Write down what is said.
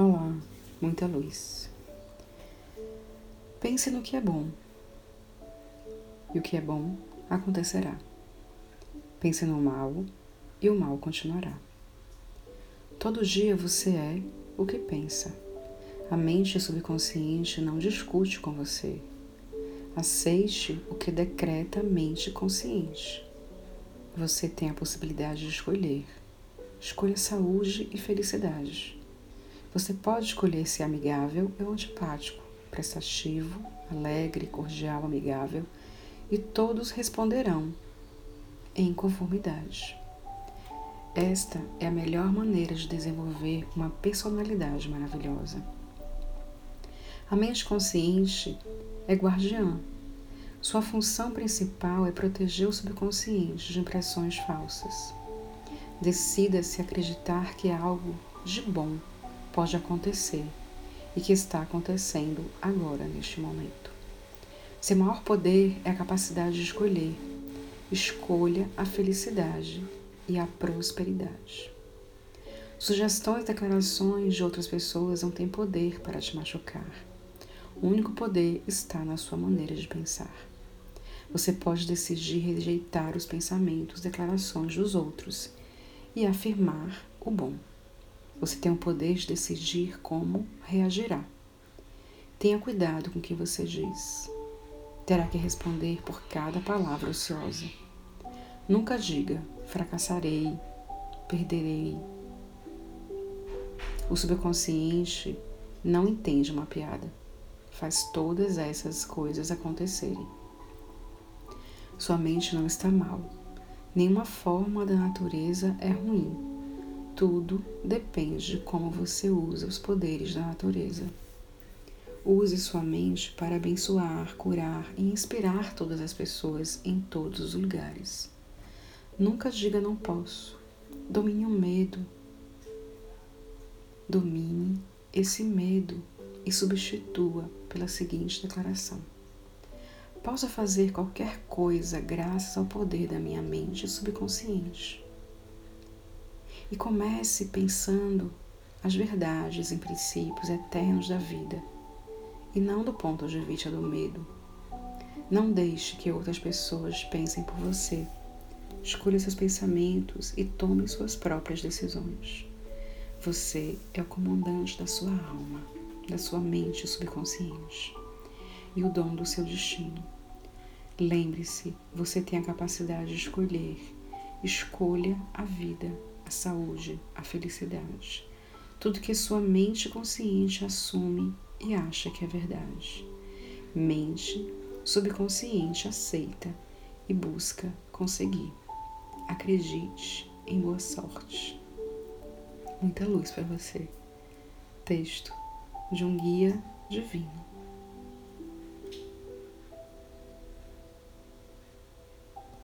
Olá, muita luz. Pense no que é bom. E o que é bom acontecerá. Pense no mal e o mal continuará. Todo dia você é o que pensa. A mente subconsciente não discute com você. Aceite o que decreta a mente consciente. Você tem a possibilidade de escolher. Escolha saúde e felicidade. Você pode escolher ser amigável ou antipático, prestativo, alegre, cordial, amigável, e todos responderão em conformidade. Esta é a melhor maneira de desenvolver uma personalidade maravilhosa. A mente consciente é guardiã. Sua função principal é proteger o subconsciente de impressões falsas. Decida-se acreditar que algo de bom pode acontecer e que está acontecendo agora, neste momento. Seu maior poder é a capacidade de escolher. Escolha a felicidade e a prosperidade. Sugestões e declarações de outras pessoas não têm poder para te machucar. O único poder está na sua maneira de pensar. Você pode decidir rejeitar os pensamentos, declarações dos outros e afirmar o bom. Você tem o poder de decidir como reagirá. Tenha cuidado com o que você diz. Terá que responder por cada palavra ociosa. Nunca diga fracassarei, perderei. O subconsciente não entende uma piada. Faz todas essas coisas acontecerem. Sua mente não está mal. Nenhuma forma da natureza é ruim tudo depende de como você usa os poderes da natureza. Use sua mente para abençoar, curar e inspirar todas as pessoas em todos os lugares. Nunca diga não posso. Domine o medo. Domine esse medo e substitua pela seguinte declaração: Posso fazer qualquer coisa graças ao poder da minha mente subconsciente e comece pensando as verdades e princípios eternos da vida e não do ponto de vista do medo. Não deixe que outras pessoas pensem por você. Escolha seus pensamentos e tome suas próprias decisões. Você é o comandante da sua alma, da sua mente subconsciente e o dono do seu destino. Lembre-se, você tem a capacidade de escolher. Escolha a vida a saúde, a felicidade. Tudo que sua mente consciente assume e acha que é verdade. Mente subconsciente aceita e busca conseguir. Acredite em boa sorte. Muita luz para você. Texto de um guia divino.